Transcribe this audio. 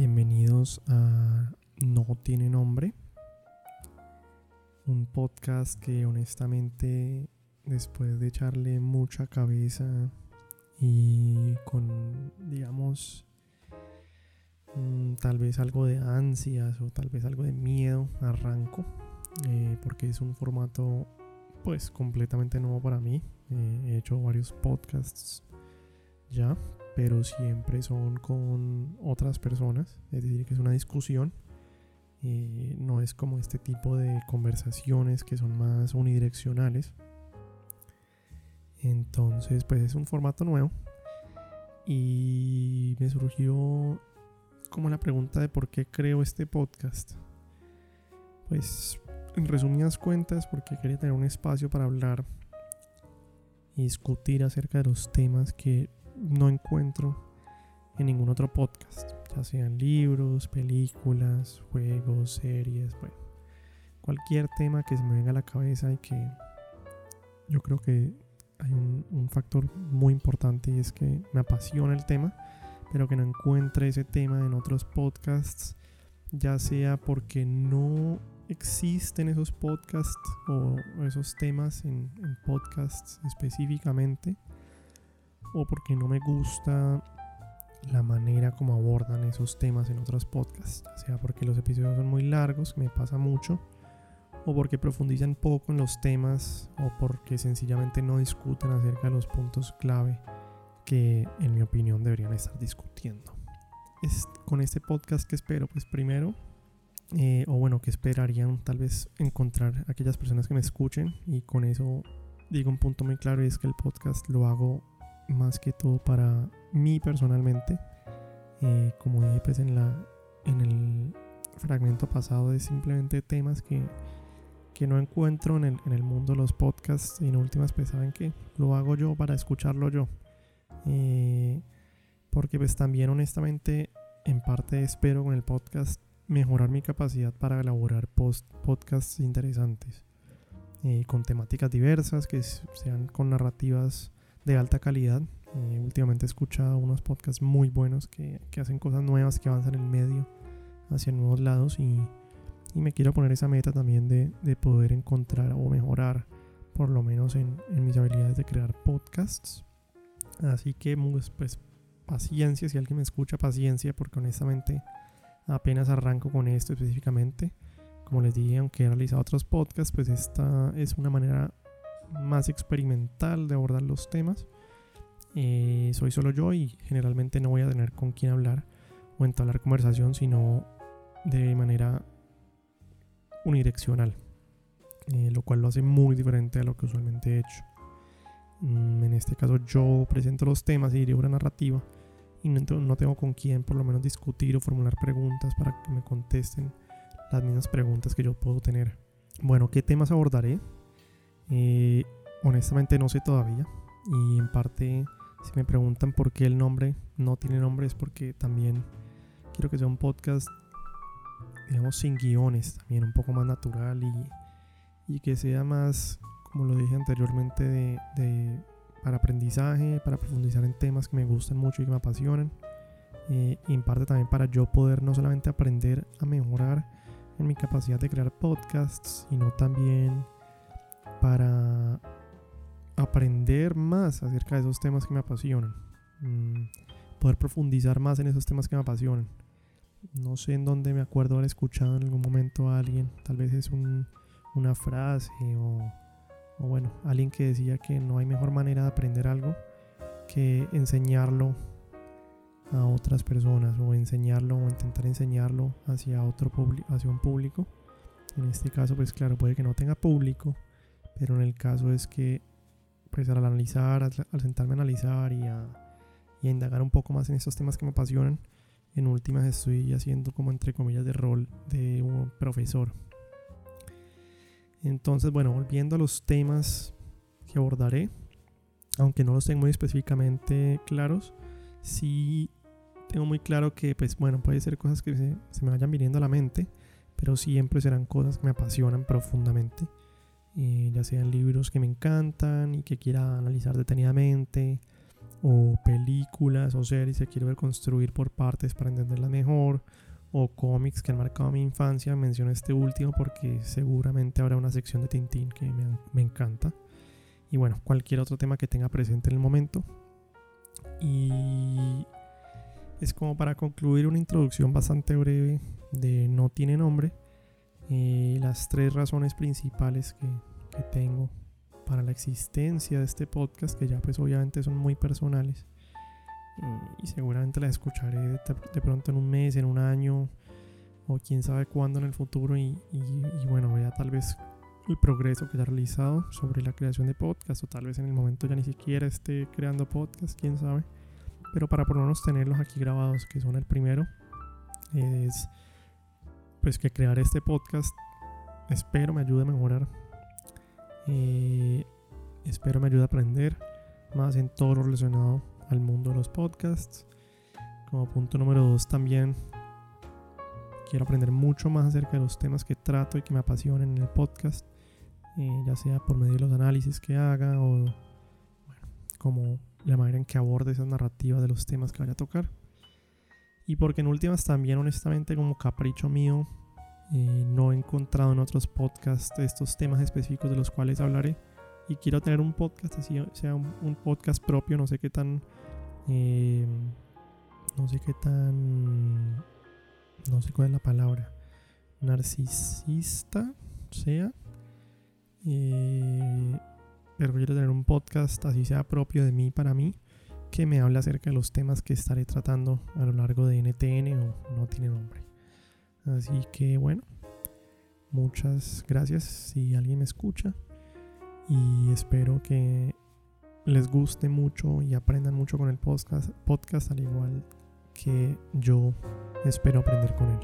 Bienvenidos a No tiene nombre, un podcast que honestamente después de echarle mucha cabeza y con, digamos, mm, tal vez algo de ansias o tal vez algo de miedo, arranco, eh, porque es un formato pues completamente nuevo para mí. Eh, he hecho varios podcasts ya, pero siempre son con otras personas, es decir, que es una discusión. No es como este tipo de conversaciones que son más unidireccionales. Entonces, pues es un formato nuevo. Y me surgió como la pregunta de por qué creo este podcast. Pues, en resumidas cuentas, porque quería tener un espacio para hablar y discutir acerca de los temas que no encuentro en ningún otro podcast, ya sean libros, películas, juegos, series, bueno, cualquier tema que se me venga a la cabeza y que yo creo que hay un, factor muy importante y es que me apasiona el tema, pero que no encuentre ese tema en otros podcasts, ya sea porque no existen esos podcasts o esos temas en podcasts específicamente, o porque no me gusta la manera como abordan esos temas en otros podcasts, sea porque los episodios son muy largos, me pasa mucho, o porque profundizan poco en los temas, o porque sencillamente no discuten acerca de los puntos clave que en mi opinión deberían estar discutiendo. Es con este podcast que espero, pues primero, eh, o bueno, que esperarían tal vez encontrar aquellas personas que me escuchen, y con eso digo un punto muy claro, y es que el podcast lo hago más que todo para mí personalmente. Eh, como dije pues en, la, en el fragmento pasado de simplemente temas que, que no encuentro en el, en el, mundo de los podcasts y en últimas pues saben que lo hago yo para escucharlo yo. Eh, porque pues también honestamente en parte espero con el podcast mejorar mi capacidad para elaborar post podcasts interesantes. Eh, con temáticas diversas, que sean con narrativas de alta calidad. Eh, últimamente he escuchado unos podcasts muy buenos que, que, hacen cosas nuevas, que avanzan el medio hacia nuevos lados y, y me quiero poner esa meta también de, de, poder encontrar o mejorar por lo menos en, en, mis habilidades de crear podcasts. Así que pues paciencia, si alguien me escucha, paciencia porque honestamente apenas arranco con esto específicamente. Como les dije, aunque he realizado otros podcasts, pues esta es una manera más experimental de abordar los temas. Eh, soy solo yo y generalmente no voy a tener con quién hablar o entablar conversación, sino de manera unidireccional, eh, lo cual lo hace muy diferente a lo que usualmente he hecho. Mm, en este caso yo presento los temas y diré una narrativa y no, no tengo con quién por lo menos discutir o formular preguntas para que me contesten las mismas preguntas que yo puedo tener. Bueno, ¿qué temas abordaré? Eh, honestamente no sé todavía. Y en parte, si me preguntan por qué el nombre no tiene nombre, es porque también quiero que sea un podcast, digamos, sin guiones, también un poco más natural y, y que sea más, como lo dije anteriormente, de, de, para aprendizaje, para profundizar en temas que me gustan mucho y que me apasionan. Eh, y en parte también para yo poder no solamente aprender a mejorar en mi capacidad de crear podcasts, sino también para aprender más acerca de esos temas que me apasionan. Mm, poder profundizar más en esos temas que me apasionan. No sé en dónde me acuerdo haber escuchado en algún momento a alguien, tal vez es un, una frase o, o bueno, alguien que decía que no hay mejor manera de aprender algo que enseñarlo a otras personas o enseñarlo o intentar enseñarlo hacia otro hacia un público. En este caso, pues claro, puede que no tenga público, pero en el caso es que, pues al analizar, al, sentarme a analizar y a, indagar un poco más en estos temas que me apasionan, en últimas estoy haciendo como entre comillas de rol de un profesor. Entonces, bueno, volviendo a los temas que abordaré, aunque no los tengo muy específicamente claros, sí tengo muy claro que, pues bueno, puede ser cosas que se, se me vayan viniendo a la mente, pero siempre serán cosas que me apasionan profundamente eh, ya sean libros que me encantan y que quiera analizar detenidamente, o películas o series que quiero ver construir por partes para entenderla mejor, o cómics que han marcado mi infancia. Menciono este último porque seguramente habrá una sección de Tintín que me, me encanta. Y bueno, cualquier otro tema que tenga presente en el momento. Y es como para concluir una introducción bastante breve de No tiene nombre. Eh, las tres razones principales que, que tengo para la existencia de este podcast, que ya pues obviamente son muy personales. y seguramente las escucharé de, pronto en un mes, en un año, o quién sabe cuándo en el futuro. Y, y, bueno, vea tal vez el progreso que haya realizado sobre la creación de podcast, o tal vez en el momento ya ni siquiera esté creando podcast, quién sabe. Pero para por lo menos tenerlos aquí grabados, que son el primero, es pues que crear este podcast espero me ayude a mejorar eh, espero me ayude a aprender más en todo lo relacionado al mundo de los podcasts. Como punto número dos también quiero aprender mucho más acerca de los temas que trato y que me apasionen en el podcast, eh, ya sea por medio de los análisis que haga o bueno, como la manera en que aborde esas narrativas de los temas que vaya a tocar. Y porque en últimas también honestamente como capricho mío eh, no he encontrado en otros podcasts estos temas específicos de los cuales hablaré. Y quiero tener un podcast así, sea un, podcast propio, no sé qué tan... Eh, no sé qué tan... No sé cuál es la palabra. Narcisista, sea. Eh, pero quiero tener un podcast así sea propio de mí para mí que me hable acerca de los temas que estaré tratando a lo largo de NTN o no tiene nombre. Así que bueno, muchas gracias si alguien me escucha y espero que les guste mucho y aprendan mucho con el podcast, podcast al igual que yo espero aprender con él.